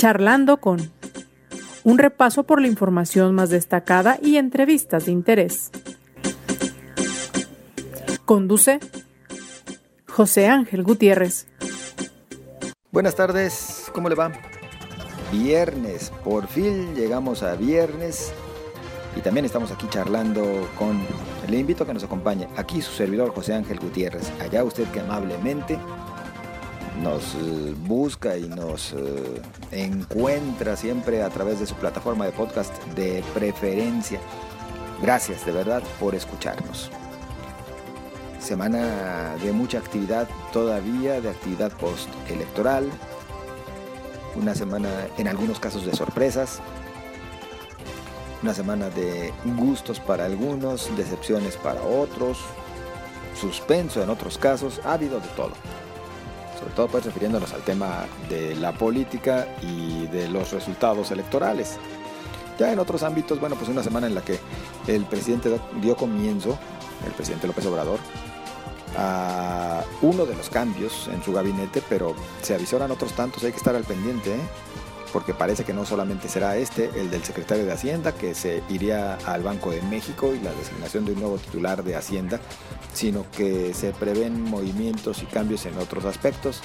Charlando con un repaso por la información más destacada y entrevistas de interés. Conduce José Ángel Gutiérrez. Buenas tardes, ¿cómo le va? Viernes, por fin llegamos a viernes y también estamos aquí charlando con, le invito a que nos acompañe, aquí su servidor José Ángel Gutiérrez, allá usted que amablemente nos eh, busca y nos eh, encuentra siempre a través de su plataforma de podcast de preferencia. Gracias de verdad por escucharnos. Semana de mucha actividad todavía, de actividad post-electoral. Una semana en algunos casos de sorpresas. Una semana de gustos para algunos, decepciones para otros, suspenso en otros casos. Ha habido de todo sobre todo pues refiriéndonos al tema de la política y de los resultados electorales. Ya en otros ámbitos, bueno, pues una semana en la que el presidente dio comienzo, el presidente López Obrador, a uno de los cambios en su gabinete, pero se avisoran otros tantos, hay que estar al pendiente, ¿eh? Porque parece que no solamente será este, el del secretario de Hacienda, que se iría al Banco de México y la designación de un nuevo titular de Hacienda, sino que se prevén movimientos y cambios en otros aspectos.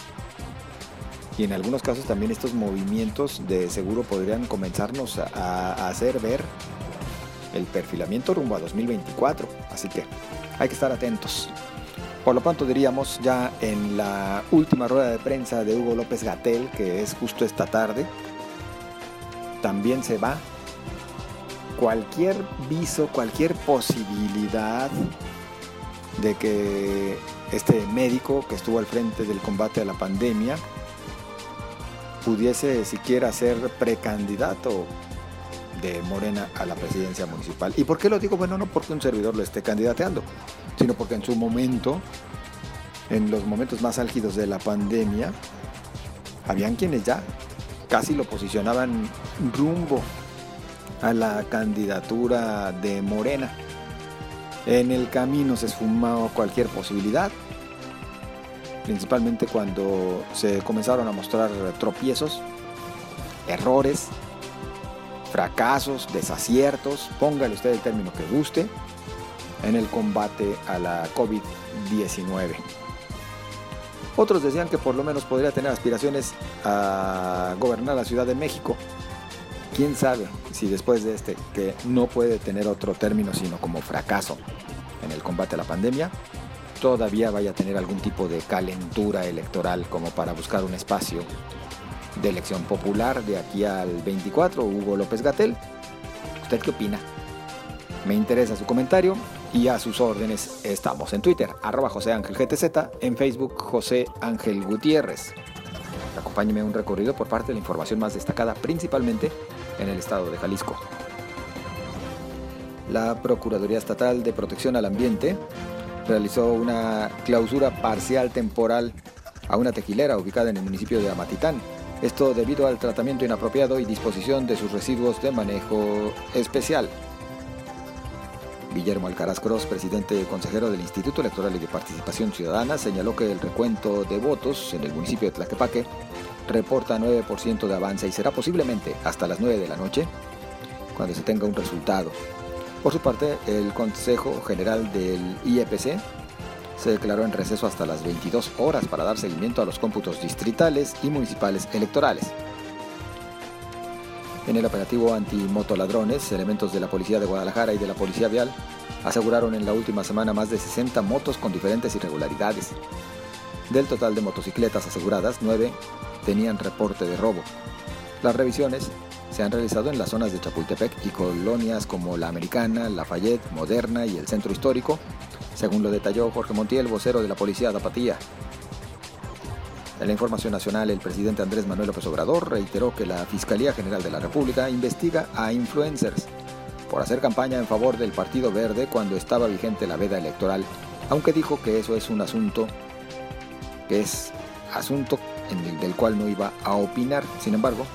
Y en algunos casos también estos movimientos de seguro podrían comenzarnos a, hacer ver el perfilamiento rumbo a 2024. Así que hay que estar atentos. Por lo pronto diríamos ya en la última rueda de prensa de Hugo López Gatel, que es justo esta tarde, también se va cualquier viso, cualquier posibilidad de que este médico que estuvo al frente del combate a la pandemia pudiese siquiera ser precandidato de Morena a la presidencia municipal. ¿Y por qué lo digo? Bueno, no porque un servidor lo esté candidateando, sino porque en su momento, en los momentos más álgidos de la pandemia, habían quienes ya casi lo posicionaban rumbo a la candidatura de Morena. En el camino se esfumó cualquier posibilidad, principalmente cuando se comenzaron a mostrar tropiezos, errores, fracasos, desaciertos, póngale usted el término que guste, en el combate a la COVID-19. Otros decían que por lo menos podría tener aspiraciones a gobernar la Ciudad de México. Quién sabe si después de este, que no puede tener otro término sino como fracaso en el combate a la pandemia, todavía vaya a tener algún tipo de calentura electoral como para buscar un espacio de elección popular de aquí al 24, Hugo López Gatel. ¿Usted qué opina? Me interesa su comentario y a sus órdenes estamos en Twitter, arroba José Ángel GTZ, en Facebook José Ángel Gutiérrez. Acompáñeme un recorrido por parte de la información más destacada, principalmente en el estado de Jalisco. La Procuraduría Estatal de Protección al Ambiente realizó una clausura parcial temporal a una tequilera ubicada en el municipio de Amatitán. Esto debido al tratamiento inapropiado y disposición de sus residuos de manejo especial. Guillermo Alcaraz Cross, presidente consejero del Instituto Electoral y de Participación Ciudadana, señaló que el recuento de votos en el municipio de Tlaquepaque reporta 9% de avance y será posiblemente hasta las 9 de la noche cuando se tenga un resultado. Por su parte, el Consejo General del IEPC se declaró en receso hasta las 22 horas para dar seguimiento a los cómputos distritales y municipales electorales. En el operativo anti-motoladrones, elementos de la Policía de Guadalajara y de la Policía Vial aseguraron en la última semana más de 60 motos con diferentes irregularidades. Del total de motocicletas aseguradas, 9 tenían reporte de robo. Las revisiones se han realizado en las zonas de Chapultepec y colonias como La Americana, Lafayette, Moderna y el Centro Histórico, según lo detalló Jorge Montiel, vocero de la Policía de Apatía. En la información nacional, el presidente Andrés Manuel López Obrador reiteró que la Fiscalía General de la República investiga a influencers por hacer campaña en favor del Partido Verde cuando estaba vigente la veda electoral, aunque dijo que eso es un asunto que es asunto en el del cual no iba a opinar. Sin embargo,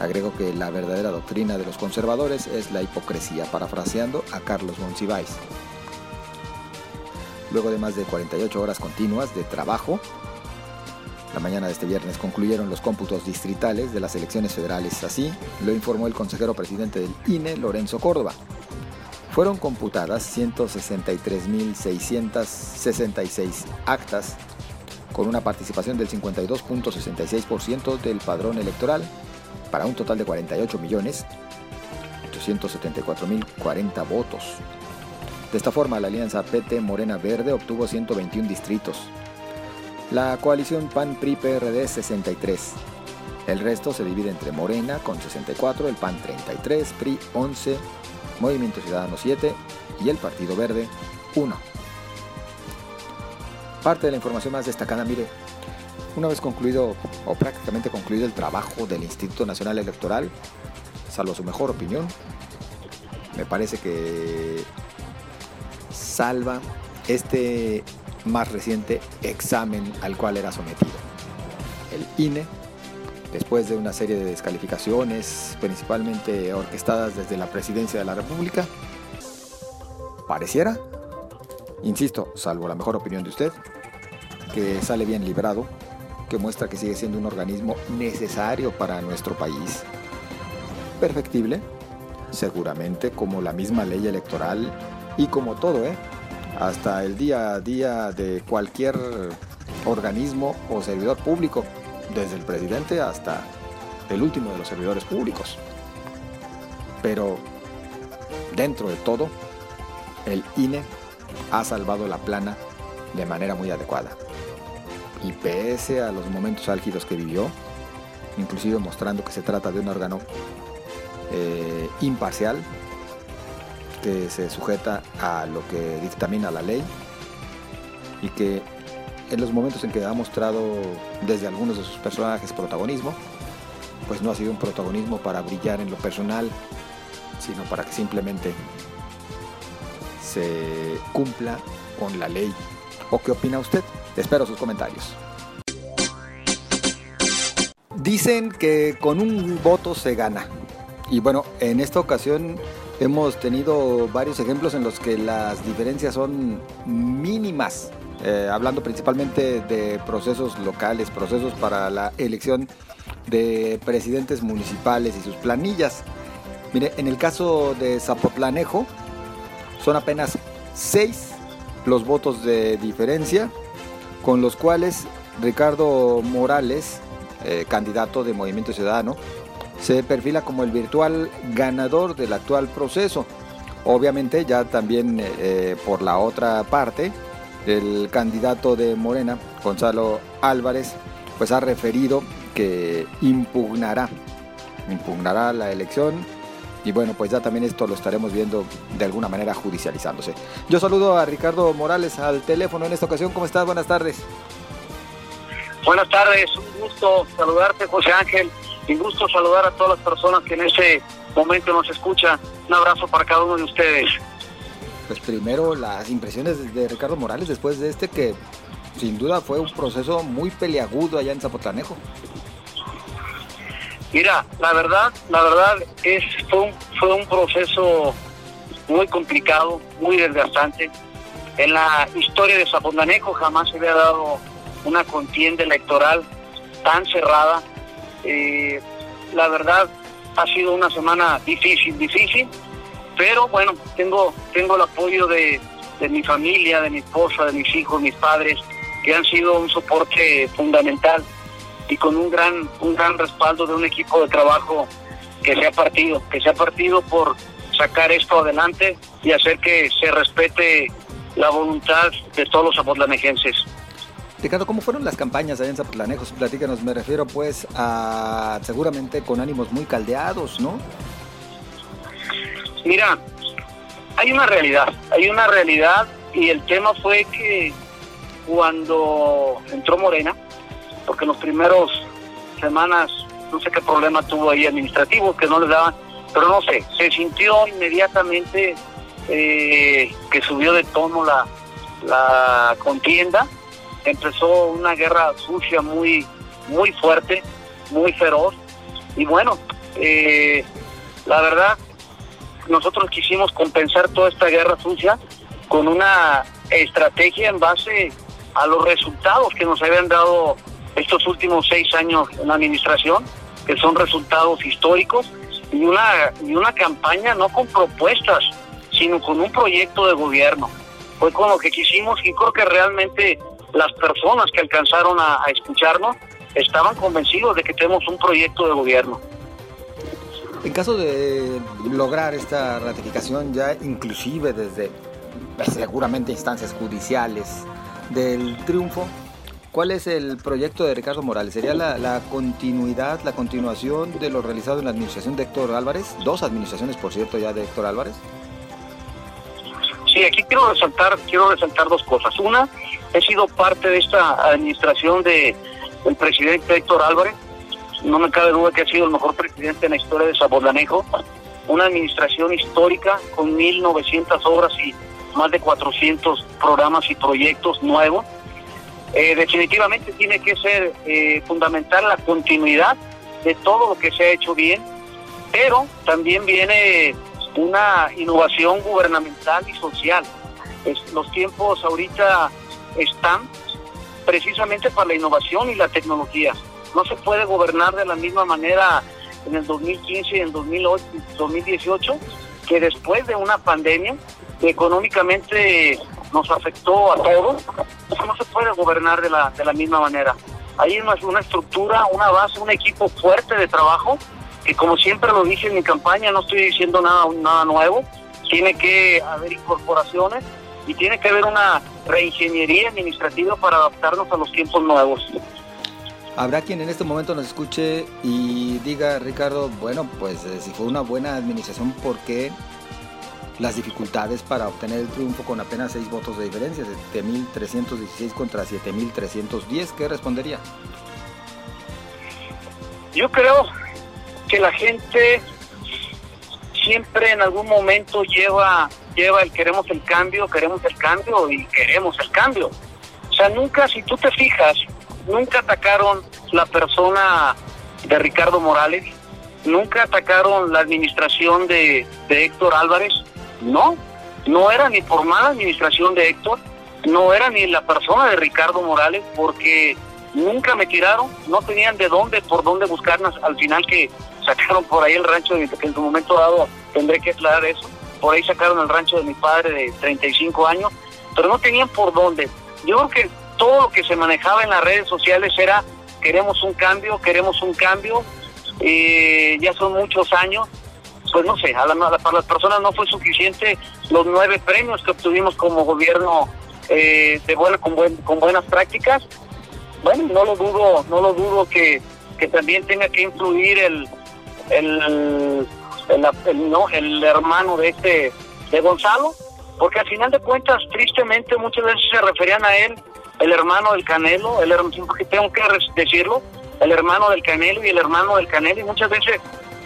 agregó que la verdadera doctrina de los conservadores es la hipocresía, parafraseando a Carlos Monsiváis. Luego de más de 48 horas continuas de trabajo, La mañana de este viernes concluyeron los cómputos distritales de las elecciones federales. Así lo informó el consejero presidente del INE, Lorenzo Córdoba. Fueron computadas 163.666 actas con una participación del 52.66% del padrón electoral para un total de 48.874.040 votos. De esta forma, la alianza PT Morena Verde obtuvo 121 distritos. La coalición PAN-PRI-PRD 63. El resto se divide entre Morena con 64, el PAN 33, PRI 11, Movimiento Ciudadano 7 y el Partido Verde 1. Parte de la información más destacada, mire, una vez concluido o prácticamente concluido el trabajo del Instituto Nacional Electoral, salvo su mejor opinión, me parece que salva este más reciente examen al cual era sometido. El INE, después de una serie de descalificaciones, principalmente orquestadas desde la presidencia de la República, pareciera, insisto, salvo la mejor opinión de usted, que sale bien librado, que muestra que sigue siendo un organismo necesario para nuestro país. Perfectible, seguramente como la misma ley electoral y como todo, ¿eh? Hasta el día a día de cualquier organismo o servidor público, desde el presidente hasta el último de los servidores públicos. Pero dentro de todo, el INE ha salvado la plana de manera muy adecuada. Y pese a los momentos álgidos que vivió, inclusive mostrando que se trata de un órgano eh, imparcial, que se sujeta a lo que dictamina la ley y que en los momentos en que ha mostrado desde algunos de sus personajes protagonismo, pues no ha sido un protagonismo para brillar en lo personal, sino para que simplemente se cumpla con la ley. ¿O qué opina usted? Espero sus comentarios. Dicen que con un voto se gana. Y bueno, en esta ocasión Hemos tenido varios ejemplos en los que las diferencias son mínimas, eh, hablando principalmente de procesos locales, procesos para la elección de presidentes municipales y sus planillas. Mire, en el caso de Zapotlanejo, son apenas seis los votos de diferencia, con los cuales Ricardo Morales, eh, candidato de Movimiento Ciudadano, se perfila como el virtual ganador del actual proceso. Obviamente ya también eh, eh, por la otra parte, el candidato de Morena, Gonzalo Álvarez, pues ha referido que impugnará, impugnará la elección y bueno, pues ya también esto lo estaremos viendo de alguna manera judicializándose. Yo saludo a Ricardo Morales al teléfono en esta ocasión. ¿Cómo estás? Buenas tardes. Buenas tardes, un gusto saludarte José Ángel un gusto saludar a todas las personas que en ese momento nos escuchan. Un abrazo para cada uno de ustedes. Pues primero las impresiones de Ricardo Morales después de este que sin duda fue un proceso muy peleagudo allá en Zapotlanejo. Mira, la verdad, la verdad es fue un, fue un proceso muy complicado, muy desgastante. En la historia de Zapotlanejo jamás se había dado una contienda electoral tan cerrada eh, la verdad ha sido una semana difícil, difícil, pero bueno, tengo, tengo el apoyo de, mi familia, de mi esposa, de mis hijos, mis padres, que han sido un soporte fundamental y con un gran, un gran respaldo de un equipo de trabajo que se ha partido, que se ha partido por sacar esto adelante y hacer que se respete la voluntad de todos los apotlanejenses. Ricardo, ¿cómo fueron las campañas allá en Zapotlanejos? Platícanos, me refiero pues a seguramente con ánimos muy caldeados, ¿no? Mira, hay una realidad, hay una realidad y el tema fue que cuando entró Morena, porque en los primeros semanas no sé qué problema tuvo ahí administrativo, que no le daban, pero no sé, se sintió inmediatamente eh, que subió de tono la, la contienda empezó una guerra sucia muy, muy fuerte, muy feroz. Y bueno, eh, la verdad, nosotros quisimos compensar toda esta guerra sucia con una estrategia en base a los resultados que nos habían dado estos últimos seis años en la administración, que son resultados históricos, y una, y una campaña no con propuestas, sino con un proyecto de gobierno. Fue con lo que quisimos y creo que realmente las personas que alcanzaron a, a escucharnos estaban convencidos de que tenemos un proyecto de gobierno. En caso de lograr esta ratificación ya inclusive desde seguramente instancias judiciales del triunfo, ¿cuál es el proyecto de Ricardo Morales? ¿Sería la, la, continuidad, la continuación de lo realizado en la administración de Héctor Álvarez? Dos administraciones, por cierto, ya de Héctor Álvarez. Sí, aquí quiero resaltar, quiero resaltar dos cosas. Una, he sido parte de esta administración de el presidente Héctor Álvarez. No me cabe duda que ha sido el mejor presidente en la historia de Zapotlán. Una administración histórica con 1.900 obras y más de 400 programas y proyectos nuevos. Eh, definitivamente tiene que ser eh, fundamental la continuidad de todo lo que se ha hecho bien, pero también viene una innovación gubernamental y social. Los tiempos ahorita están precisamente para la innovación y la tecnología. No se puede gobernar de la misma manera en el 2015 y en el 2018 que después de una pandemia que económicamente nos afectó a todos, no se puede gobernar de la, de la misma manera. Hay una, una estructura, una base, un equipo fuerte de trabajo que como siempre lo dije en mi campaña, no estoy diciendo nada, nada nuevo, tiene que haber incorporaciones y tiene que haber una reingeniería administrativa para adaptarnos a los tiempos nuevos. Habrá quien en este momento nos escuche y diga, Ricardo, bueno, pues eh, si fue una buena administración, ¿por qué las dificultades para obtener el triunfo con apenas seis votos de diferencia, 7.316 contra 7.310? ¿Qué respondería? Yo creo que la gente siempre en algún momento lleva lleva el queremos el cambio, queremos el cambio y queremos el cambio. O sea, nunca, si tú te fijas, nunca atacaron la persona de Ricardo Morales, nunca atacaron la administración de, de Héctor Álvarez, no, no era ni por mala administración de Héctor, no era ni la persona de Ricardo Morales, porque nunca me tiraron, no tenían de dónde, por dónde buscarnos, al final que sacaron por ahí el rancho, que en su momento dado tendré que aclarar eso, por ahí sacaron el rancho de mi padre de 35 años, pero no tenían por dónde. Yo creo que todo lo que se manejaba en las redes sociales era queremos un cambio, queremos un cambio, eh, ya son muchos años, pues no sé, a la, para las personas no fue suficiente los nueve premios que obtuvimos como gobierno eh, de buena, con, buen, con buenas prácticas. Bueno, no lo dudo, no lo dudo que, que también tenga que influir el, el el, no, el hermano de este, de Gonzalo, porque al final de cuentas, tristemente, muchas veces se referían a él, el hermano del Canelo, el tengo que decirlo, el hermano del Canelo y el hermano del Canelo, y muchas veces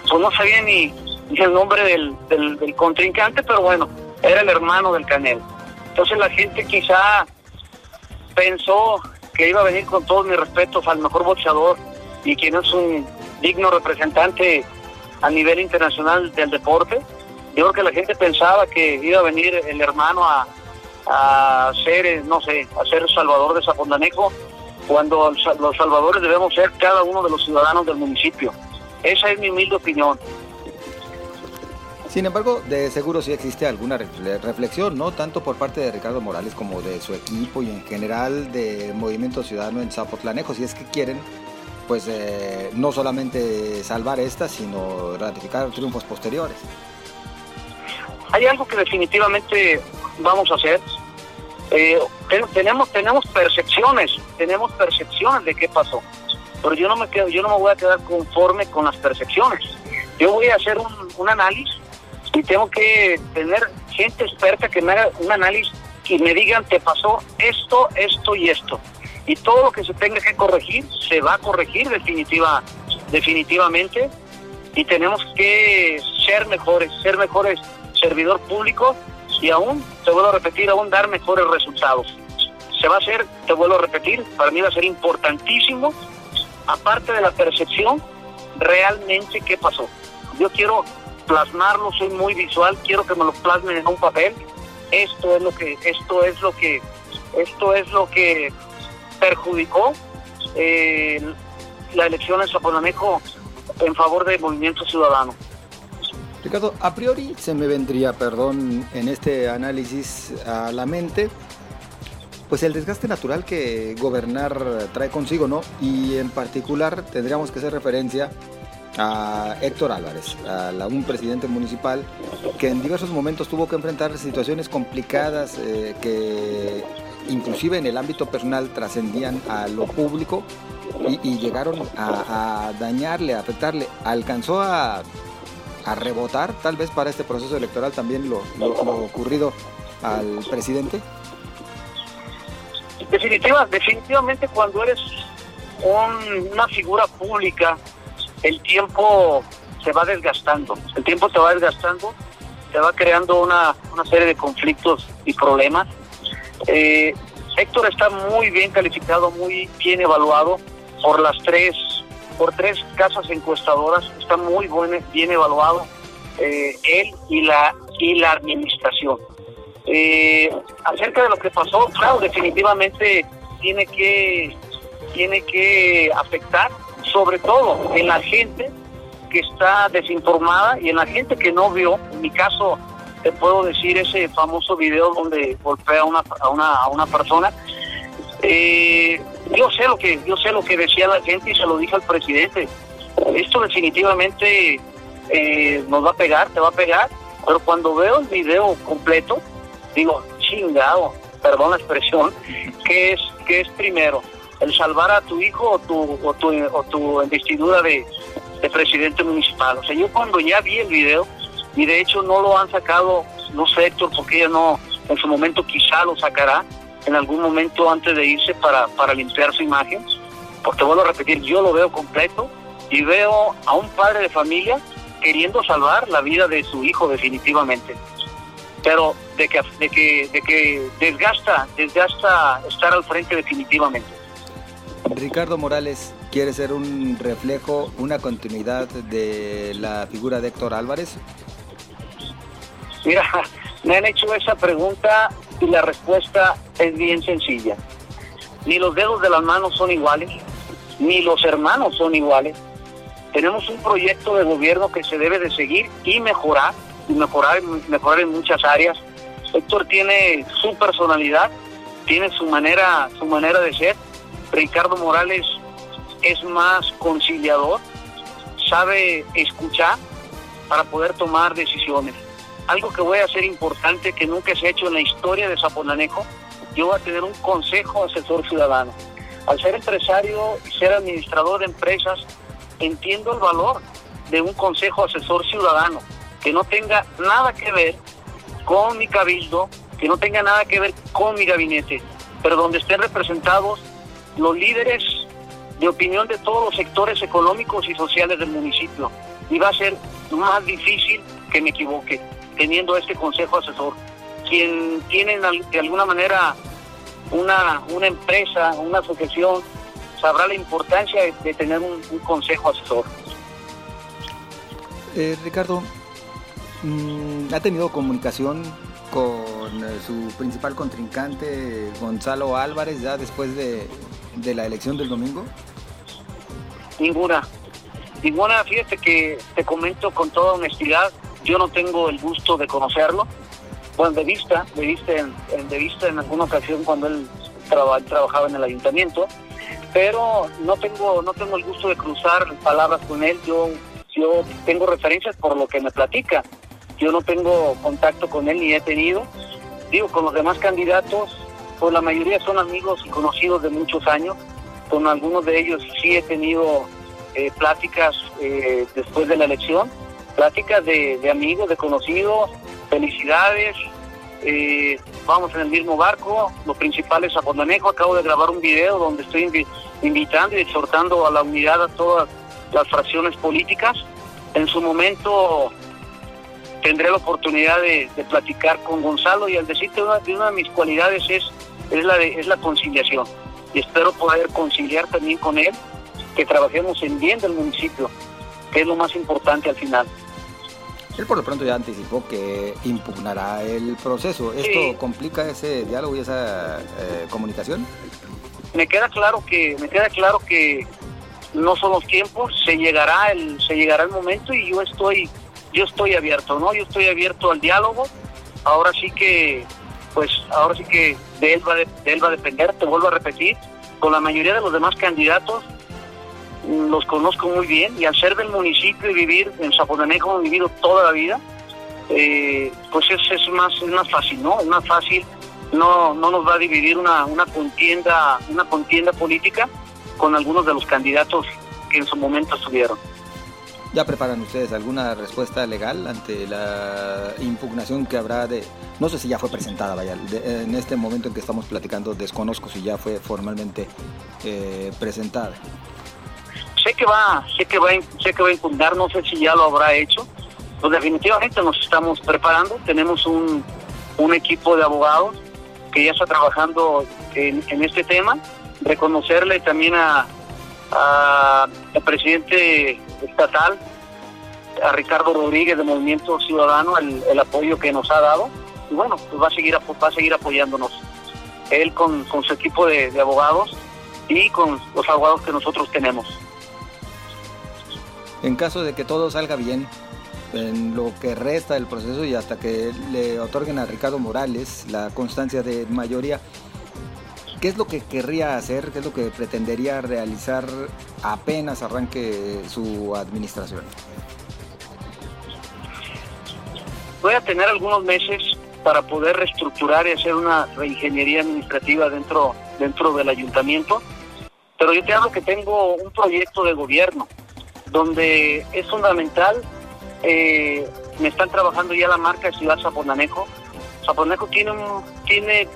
pues no sabía ni, ni el nombre del, del, del, contrincante, pero bueno, era el hermano del Canelo. Entonces la gente quizá pensó que iba a venir con todos mis respetos al mejor boxeador y quien es un digno representante a nivel internacional del deporte. Yo creo que la gente pensaba que iba a venir el hermano a, a ser, eh, no sé, a ser salvador de Zapondanejo, cuando los salvadores debemos ser cada uno de los ciudadanos del municipio. Esa es mi humilde opinión. Sin embargo, de seguro sí existe alguna reflexión, no tanto por parte de Ricardo Morales como de su equipo y en general de Movimiento Ciudadano en Zapotlanejo, si es que quieren pues eh, no solamente salvar esta, sino ratificar triunfos posteriores. Hay algo que definitivamente vamos a hacer. Eh, tenemos tenemos percepciones, tenemos percepciones de qué pasó, pero yo no me quedo, yo no me voy a quedar conforme con las percepciones. Yo voy a hacer un, un análisis y tengo que tener gente experta que me haga un análisis y me digan te pasó esto, esto y esto y todo lo que se tenga que corregir se va a corregir definitiva, definitivamente y tenemos que ser mejores, ser mejores servidor público y aún, te vuelvo a repetir, aún dar mejores resultados. Se va a hacer, te vuelvo a repetir, para mí va a ser importantísimo, aparte de la percepción, realmente qué pasó. Yo quiero plasmarlo, soy muy visual, quiero que me lo plasmen en un papel. Esto es lo que, esto es lo que, esto es lo que perjudicó eh, la elección en Zaponamejo en favor del movimiento ciudadano. Ricardo, a priori se me vendría, perdón, en este análisis a la mente, pues el desgaste natural que gobernar trae consigo, ¿no? Y en particular tendríamos que hacer referencia a Héctor Álvarez, a un presidente municipal que en diversos momentos tuvo que enfrentar situaciones complicadas eh, que inclusive en el ámbito personal trascendían a lo público y, llegaron a, dañarle, a afectarle. Alcanzó a, rebotar tal vez para este proceso electoral también lo, ocurrido al presidente. Definitiva, definitivamente cuando eres una figura pública el tiempo se va desgastando, el tiempo se va desgastando, se va creando una, serie de conflictos y problemas. Eh, Héctor está muy bien calificado, muy bien evaluado por las tres, por tres casas encuestadoras, está muy bien evaluado eh, él y la y la administración. Eh, acerca de lo que pasó, claro, definitivamente tiene que tiene que afectar sobre todo en la gente que está desinformada y en la gente que no vio, en mi caso te puedo decir ese famoso video donde golpea a una, a una, a una persona, eh, yo sé lo que yo sé lo que decía la gente y se lo dije al presidente. Esto definitivamente eh, nos va a pegar, te va a pegar, pero cuando veo el video completo, digo, chingado, perdón la expresión, que es, que es primero el salvar a tu hijo o tu, o tu, o tu investidura de, presidente municipal. O sea, yo cuando ya vi el video, y de hecho no lo han sacado, no sé Héctor, porque ella no, en su momento quizá lo sacará, en algún momento antes de irse para, para limpiar su imagen, porque vuelvo a repetir, yo lo veo completo y veo a un padre de familia queriendo salvar la vida de su hijo definitivamente. Pero de que, de que, de que desgasta, desgasta estar al frente definitivamente. Ricardo Morales quiere ser un reflejo, una continuidad de la figura de Héctor Álvarez? Mira, me han hecho esa pregunta y la respuesta es bien sencilla. Ni los dedos de las manos son iguales, ni los hermanos son iguales. Tenemos un proyecto de gobierno que se debe de seguir y mejorar, y mejorar, mejorar en muchas áreas. Héctor tiene su personalidad, tiene su manera, su manera de ser Ricardo Morales es más conciliador, sabe escuchar para poder tomar decisiones. Algo que voy a hacer importante que nunca se ha hecho en la historia de Zaponanejo, yo voy a tener un consejo asesor ciudadano. Al ser empresario y ser administrador de empresas, entiendo el valor de un consejo asesor ciudadano que no tenga nada que ver con mi cabildo, que no tenga nada que ver con mi gabinete, pero donde estén representados los líderes de opinión de todos los sectores económicos y sociales del municipio. Y va a ser más difícil que me equivoque teniendo este consejo asesor. Quien tiene de alguna manera una, una empresa, una asociación, sabrá la importancia de, tener un, consejo asesor. Eh, Ricardo, mm, ¿ha tenido comunicación con eh, su principal contrincante, Gonzalo Álvarez, ya después de, de la elección del domingo? Ninguna. Ninguna, fíjate que te comento con toda honestidad, yo no tengo el gusto de conocerlo. Bueno, de vista, de vista en, de vista en alguna ocasión cuando él trabajaba en el ayuntamiento, pero no tengo, no tengo el gusto de cruzar palabras con él. Yo, yo tengo referencias por lo que me platica. Yo no tengo contacto con él ni he tenido. Digo, con los demás candidatos pues la mayoría son amigos y conocidos de muchos años. Con algunos de ellos sí he tenido eh, pláticas eh, después de la elección, pláticas de, amigos, de conocidos, felicidades. Eh, vamos en el mismo barco, lo principal es Apondanejo. Acabo de grabar un video donde estoy invitando y exhortando a la unidad a todas las fracciones políticas. En su momento tendré la oportunidad de, platicar con Gonzalo y al decirte una, de una de mis cualidades es es la, es la conciliación. Y espero poder conciliar también con él, que trabajemos en bien del municipio, que es lo más importante al final. Él por lo pronto ya anticipó que impugnará el proceso. ¿Esto complica ese diálogo y esa eh, comunicación? me queda claro que me queda claro que no son los tiempos, se llegará el se llegará el momento y yo estoy yo estoy abierto, ¿no? Yo estoy abierto al diálogo. Ahora sí que pues ahora sí que de él va de, él va a depender, te vuelvo a repetir, con la mayoría de los demás candidatos los conozco muy bien y al ser del municipio y vivir en Zapotanejo, he vivido toda la vida, eh, pues es, es, más, es más fácil, ¿no? Es más fácil, no, no nos va a dividir una, una contienda, una contienda política con algunos de los candidatos que en su momento estuvieron. ¿Ya preparan ustedes alguna respuesta legal ante la impugnación que habrá de, no sé si ya fue presentada, vaya, en este momento en que estamos platicando, desconozco si ya fue formalmente eh, presentada? Que va, sé que va, sé que va a impugnar, no sé si ya lo habrá hecho. Pues definitivamente nos estamos preparando, tenemos un, un equipo de abogados que ya está trabajando en, en este tema, reconocerle también a, al presidente estatal, a Ricardo Rodríguez de Movimiento Ciudadano, el, apoyo que nos ha dado. Y bueno, pues va a seguir, va a seguir apoyándonos. Él con, su equipo de, abogados y con los abogados que nosotros tenemos. En caso de que todo salga bien, en lo que resta del proceso y hasta que le otorguen a Ricardo Morales la constancia de mayoría, ¿Qué es lo que querría hacer? ¿Qué es lo que pretendería realizar apenas arranque su administración? Voy a tener algunos meses para poder reestructurar y hacer una reingeniería administrativa dentro, dentro del ayuntamiento, pero yo te hablo que tengo un proyecto de gobierno donde es fundamental, eh, me están trabajando ya la marca de Ciudad Zaponanejo. Zaponanejo tiene, tiene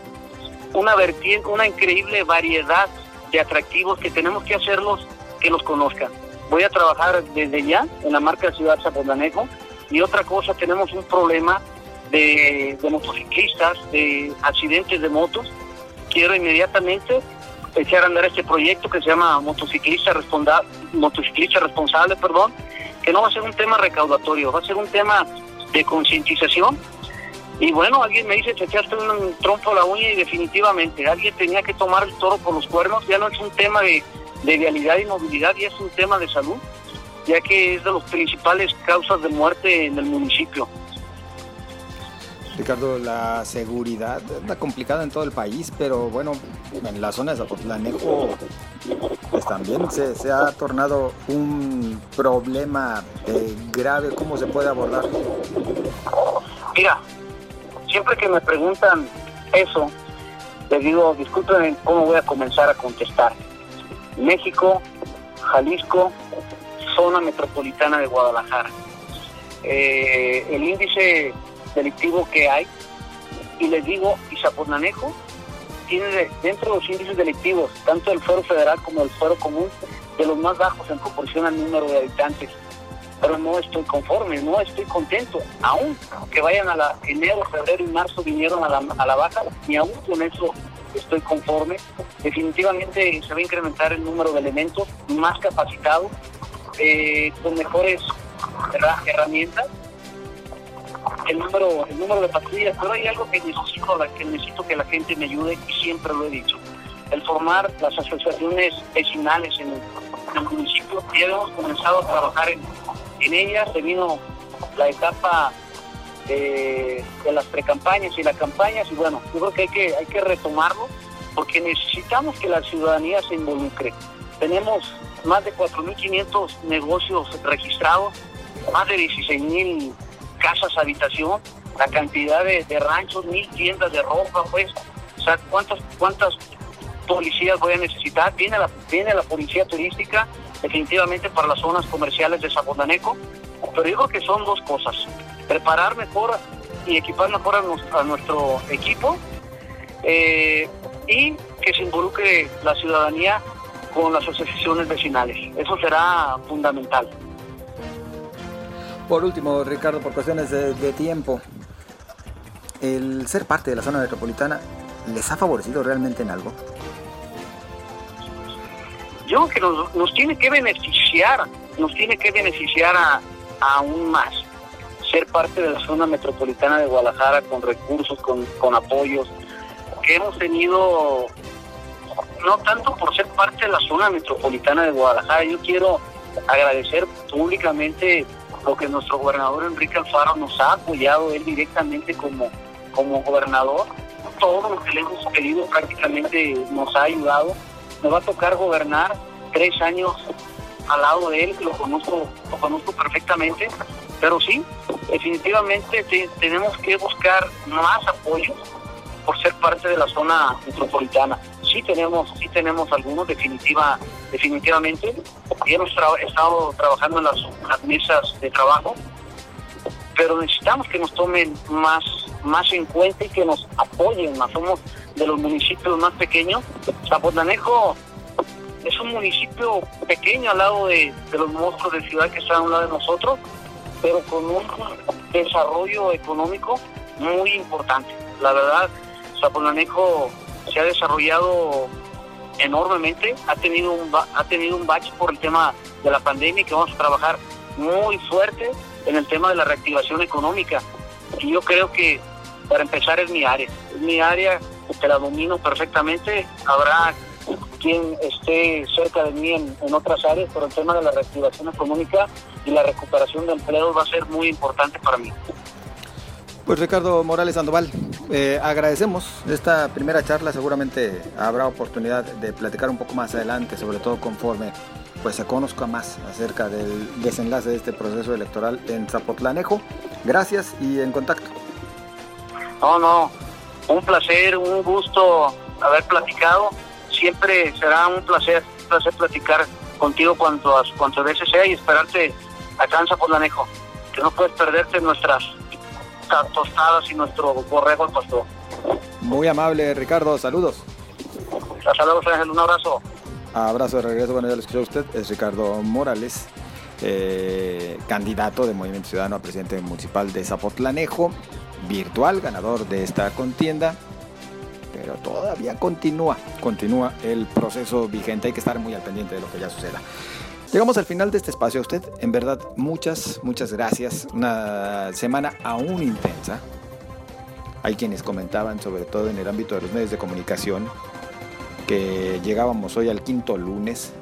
una vertiente, una increíble variedad de atractivos que tenemos que hacerlos que los conozcan. Voy a trabajar desde ya en la marca Ciudad Zapotlanejo y otra cosa, tenemos un problema de, motociclistas, de accidentes de motos. Quiero inmediatamente echar a andar este proyecto que se llama Motociclista, Responda, Motociclista Responsable, perdón, que no va a ser un tema recaudatorio, va a ser un tema de concientización y bueno, alguien me dice, te echaste un trompo a la uña y definitivamente alguien tenía que tomar el toro por los cuernos. Ya no es un tema de, vialidad y movilidad, ya es un tema de salud, ya que es de las principales causas de muerte en el municipio. Ricardo, la seguridad está complicada en todo el país, pero bueno, en la zona de Zapotlanejo pues también se, se ha tornado un problema eh, grave. ¿Cómo se puede abordar? Mira, siempre que me preguntan eso, les digo, disculpen cómo voy a comenzar a contestar. México, Jalisco, zona metropolitana de Guadalajara. Eh, el índice delictivo que hay, y les digo, Izapotlanejo tiene dentro de los índices delictivos, tanto el fuero federal como el fuero común, de los más bajos en proporción al número de habitantes pero no estoy conforme, no estoy contento. Aún que vayan a la enero, febrero y marzo vinieron a la, a la baja, ni aún con eso estoy conforme. Definitivamente se va a incrementar el número de elementos más capacitados, eh, con mejores herramientas. El número, el número de patrullas, pero hay algo que necesito, que necesito que la gente me ayude y siempre lo he dicho. El formar las asociaciones vecinales en el, municipio, ya hemos comenzado a trabajar en en ella se vino la etapa de, las precampañas y las campañas y bueno, yo creo que hay que, hay que retomarlo porque necesitamos que la ciudadanía se involucre. Tenemos más de 4.500 negocios registrados, más de 16.000 casas habitación, la cantidad de, ranchos, mil tiendas de ropa, pues, o sea, ¿cuántas, cuántas policías voy a necesitar? Viene la, viene la policía turística, definitivamente para las zonas comerciales de Zapotaneco, pero digo que son dos cosas, preparar mejor y equipar mejor a, nuestro, equipo eh, y que se involucre la ciudadanía con las asociaciones vecinales. Eso será fundamental. Por último, Ricardo, por cuestiones de, tiempo, el ser parte de la zona metropolitana, ¿les ha favorecido realmente en algo? yo creo que nos, nos, tiene que beneficiar, nos tiene que beneficiar a, aún más ser parte de la zona metropolitana de Guadalajara con recursos, con apoyos, que hemos tenido no tanto por ser parte de la zona metropolitana de Guadalajara, yo quiero agradecer públicamente lo que nuestro gobernador Enrique Alfaro nos ha apoyado él directamente como, como gobernador. Todo lo que le hemos pedido prácticamente nos ha ayudado. Me va a tocar gobernar tres años al lado de él, lo conozco, lo conozco perfectamente, pero sí, definitivamente tenemos que buscar más apoyo por ser parte de la zona metropolitana. Sí tenemos, sí tenemos algunos definitiva, definitivamente. Y hemos estado trabajando en las, mesas de trabajo, pero necesitamos que nos tomen más, más en cuenta y que nos apoyen más. Somos de los municipios más pequeños. Zapotlanejo es un municipio pequeño al lado de, los monstruos de ciudad que están a un lado de nosotros, pero con un desarrollo económico muy importante. La verdad, Zapotlanejo se ha desarrollado enormemente, ha tenido un ha tenido un bache por el tema de la pandemia que vamos a trabajar muy fuerte en el tema de la reactivación económica. Y yo creo que para empezar es mi área, es mi área que la domino perfectamente, habrá quien esté cerca de mí en, otras áreas, pero el tema de la reactivación económica y la recuperación de empleos va a ser muy importante para mí. Pues Ricardo Morales Sandoval, eh, agradecemos esta primera charla, seguramente habrá oportunidad de platicar un poco más adelante, sobre todo conforme pues se conozca más acerca del desenlace de este proceso electoral en Zapotlanejo. Gracias y en contacto. No, no, un placer, un gusto haber platicado siempre será un placer, un placer platicar contigo cuanto, cuantas veces sea y esperarte acá en Lanejo, que no puedes perderte nuestras tostadas y nuestro borrego al pastor. Muy amable, Ricardo, saludos. Saludos, Ángel, un abrazo. Abrazo de regreso, bueno, ya lo escuchó usted, es Ricardo Morales, eh, candidato de Movimiento Ciudadano a presidente municipal de Zapotlanejo, virtual, ganador de esta contienda pero todavía continúa, continúa el proceso vigente. Hay que estar muy al pendiente de lo que ya suceda. Llegamos al final de este espacio. A usted, en verdad, muchas, muchas gracias. Una semana aún intensa. Hay quienes comentaban, sobre todo en el ámbito de los medios de comunicación, que llegábamos hoy al quinto lunes,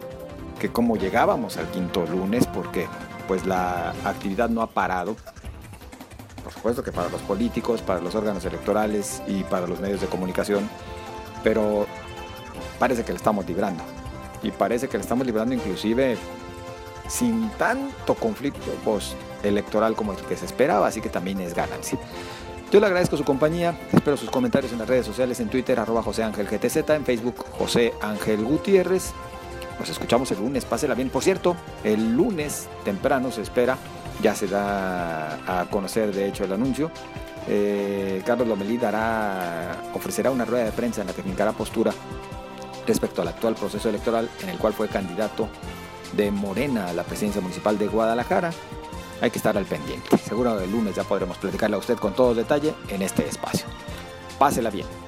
que cómo llegábamos al quinto lunes, porque pues la actividad no ha parado por supuesto que para los políticos, para los órganos electorales y para los medios de comunicación, pero parece que le estamos librando. Y parece que le estamos librando inclusive sin tanto conflicto post-electoral como el que se esperaba, así que también es ganancia. Yo le agradezco su compañía, espero sus comentarios en las redes sociales, en Twitter, arroba José Ángel GTZ, en Facebook, José Ángel Gutiérrez. Nos escuchamos el lunes, pásela bien. Por cierto, el lunes temprano se espera ya se da a conocer de hecho el anuncio. Eh, Carlos Lomelí dará, ofrecerá una rueda de prensa en la que fincará postura respecto al actual proceso electoral en el cual fue candidato de Morena a la presidencia municipal de Guadalajara. Hay que estar al pendiente. Seguro el lunes ya podremos platicarle a usted con todo detalle en este espacio. Pásela bien.